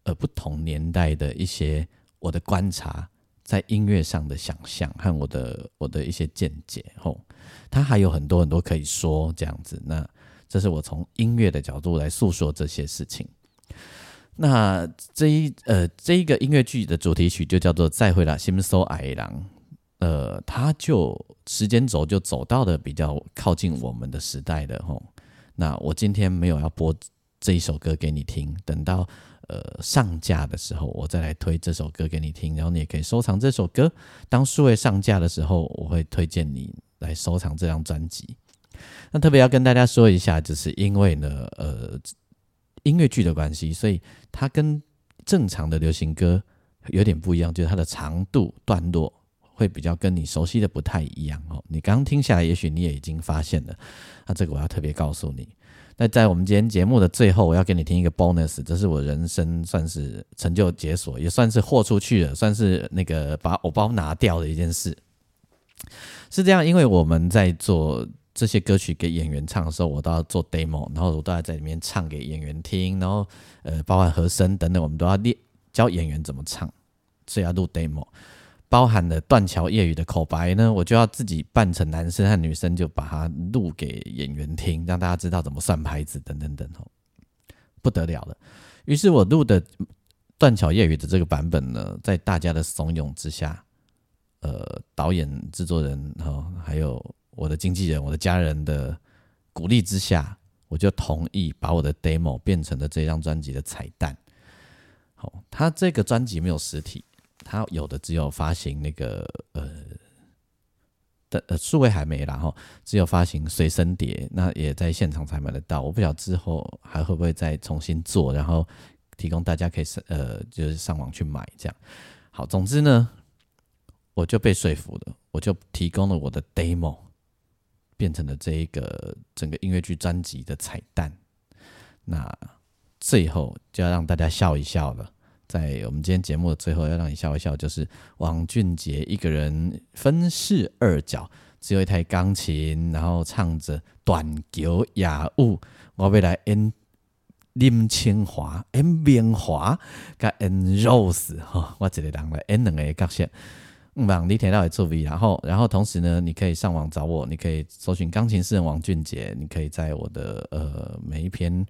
呃不同年代的一些我的观察。在音乐上的想象和我的我的一些见解，吼，他还有很多很多可以说这样子。那这是我从音乐的角度来诉说这些事情。那这一呃这一个音乐剧的主题曲就叫做《再会啦，心搜矮狼》。呃，它就时间轴就走到了比较靠近我们的时代的吼。那我今天没有要播这一首歌给你听，等到。呃，上架的时候我再来推这首歌给你听，然后你也可以收藏这首歌。当数位上架的时候，我会推荐你来收藏这张专辑。那特别要跟大家说一下，就是因为呢，呃，音乐剧的关系，所以它跟正常的流行歌有点不一样，就是它的长度段落会比较跟你熟悉的不太一样哦。你刚刚听下来，也许你也已经发现了。那这个我要特别告诉你。那在我们今天节目的最后，我要给你听一个 bonus，这是我人生算是成就解锁，也算是豁出去了，算是那个把偶包拿掉的一件事。是这样，因为我们在做这些歌曲给演员唱的时候，我都要做 demo，然后我都要在里面唱给演员听，然后呃，包含和声等等，我们都要练教演员怎么唱，所以要录 demo。包含了断桥夜雨的口白呢，我就要自己扮成男生和女生，就把它录给演员听，让大家知道怎么算拍子等等等哦，不得了了。于是我录的断桥夜雨的这个版本呢，在大家的怂恿之下，呃，导演、制作人哈，还有我的经纪人、我的家人的鼓励之下，我就同意把我的 demo 变成了这张专辑的彩蛋。好，他这个专辑没有实体。它有的只有发行那个呃的呃数位还没然后只有发行随身碟，那也在现场才买得到。我不晓得之后还会不会再重新做，然后提供大家可以上呃就是上网去买这样。好，总之呢，我就被说服了，我就提供了我的 demo，变成了这一个整个音乐剧专辑的彩蛋。那最后就要让大家笑一笑了。在我们今天节目的最后要让你笑一笑，就是王俊杰一个人分饰二角，只有一台钢琴，然后唱着短桥雅舞，我未来演林清华、演明华、甲演 Rose 哈，我一个人来演两个角色。嗯，网你听到也作弊，然后，然后同时呢，你可以上网找我，你可以搜寻钢琴诗人王俊杰，你可以在我的呃每一篇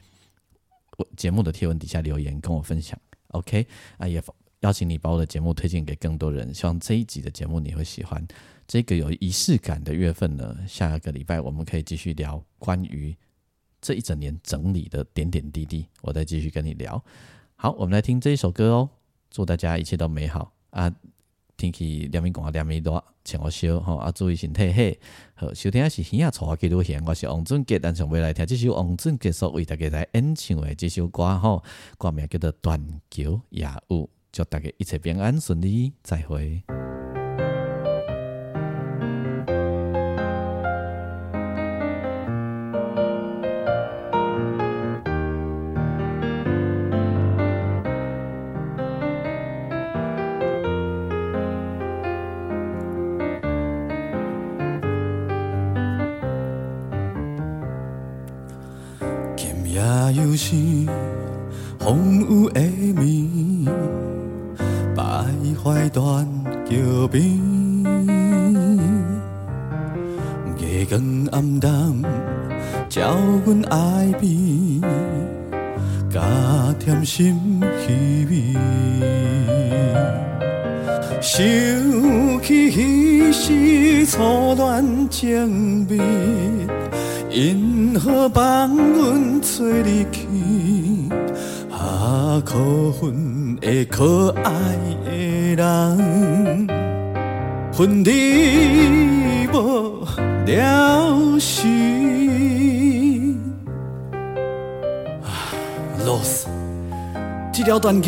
我节目的贴文底下留言跟我分享，OK 啊，也邀请你把我的节目推荐给更多人，希望这一集的节目你会喜欢。这个有仪式感的月份呢，下个礼拜我们可以继续聊关于这一整年整理的点点滴滴，我再继续跟你聊。好，我们来听这一首歌哦，祝大家一切都美好啊！天气连面讲啊，连面热，请我烧吼啊，注意身体嘿。好，收听的是耳仔错啊，记录线，我是王俊杰，但从未来听这首王俊杰所为大家来演唱的这首歌吼，歌名叫做《断桥夜雾》，祝大家一切平安顺利，再会。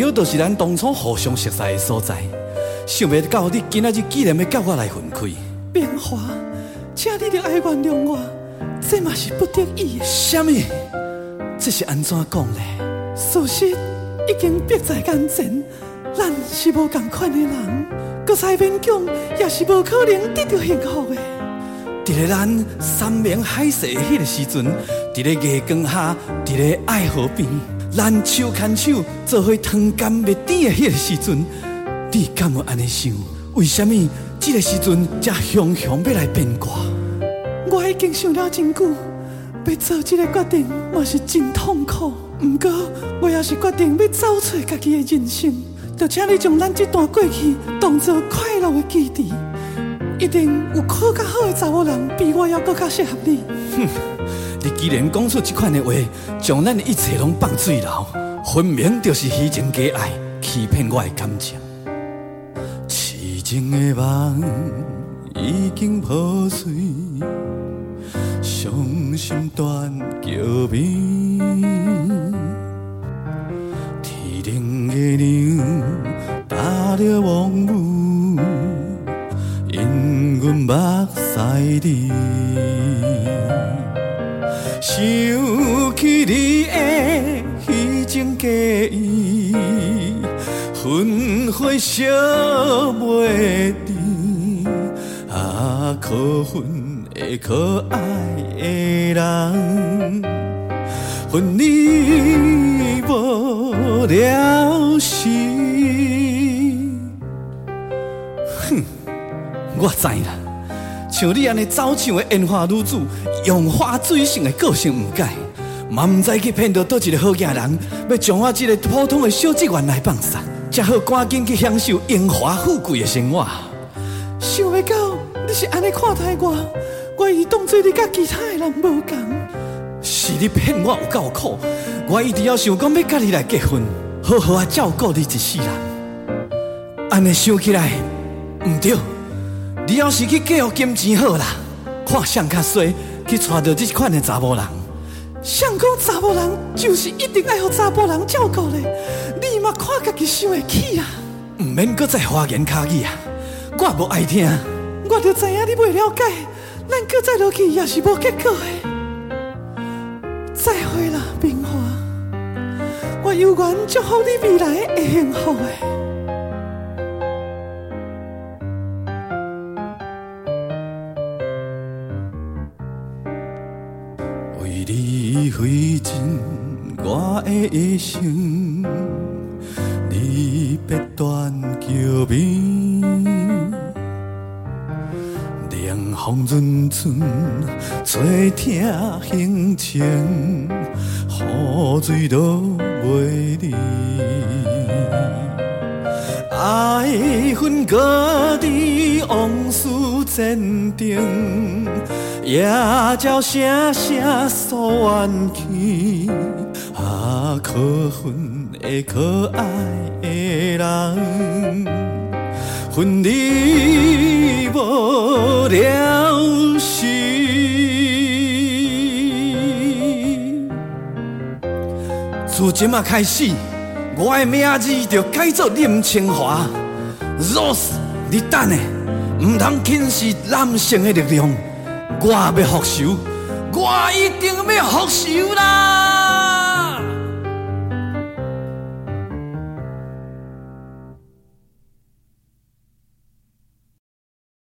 桥就是咱当初互相熟悉的所在，想袂到你今仔日竟然要甲我来分开。变化，请你着爱原谅我，这嘛是不得已的。什么？这是安怎讲呢？事实已经迫在眼前，咱是无共款的人，搁再勉强也是无可能得到幸福的。伫咧咱山明海誓的迄个时阵，伫咧月光下，伫咧爱河边，咱手牵手做伙汤干蜜甜的迄个时阵，你敢有安尼想？为什么这个时阵才雄雄要来变卦？我已经想了真久，要做这个决定嘛是真痛苦。不过我也是决定要走出家己的人生，就请你将咱这段过去当作快乐的记忆。一定有更较好的查某人比我还更较适合你。你既然讲出这款的话，将咱的一切拢放水流，分明就是虚情假爱，欺骗我的感情。痴情的梦已经破碎，伤心断桥边，天顶的娘打着望雾，因阮目屎滴。想起你的虚情假意，魂火烧袂甜。啊，可恨的可爱的人，恨你无了时。哼，我知啦。像你安尼走唱的烟花女子，用花水性的个性不改，嘛唔知去骗到倒一个好囝人，要将我这个普通的小职员来放杀，才好赶紧去享受荣华富贵的生活。想袂到你是安尼看待我，我已当做你甲其他的人无共。是你骗我有够苦，我一直要想讲要甲你来结婚，好好啊照顾你一世人。安尼想起来，唔对。你要是去嫁互金钱好啦，看谁较衰，去娶到这款的查某人。谁讲查某人就是一定爱互查甫人照顾的？你嘛看家己想会起啊！唔免搁再花言巧语啊，我无爱听。我就知影你袂了解，咱搁再落去也是无结果的。再会啦，冰花，我我有缘祝福你未来会幸福的。我的一生，离别断桥边，凉风润春，吹听行程，雨水落袂离。爱恨各伫往事前程，夜照声声诉怨气。啊，可恨的可爱的人，恨你无了时。自今仔开始。我的名字就改做林清华，Rose，你等下，唔通轻视男性的力量，我要复仇，我一定要复仇啦！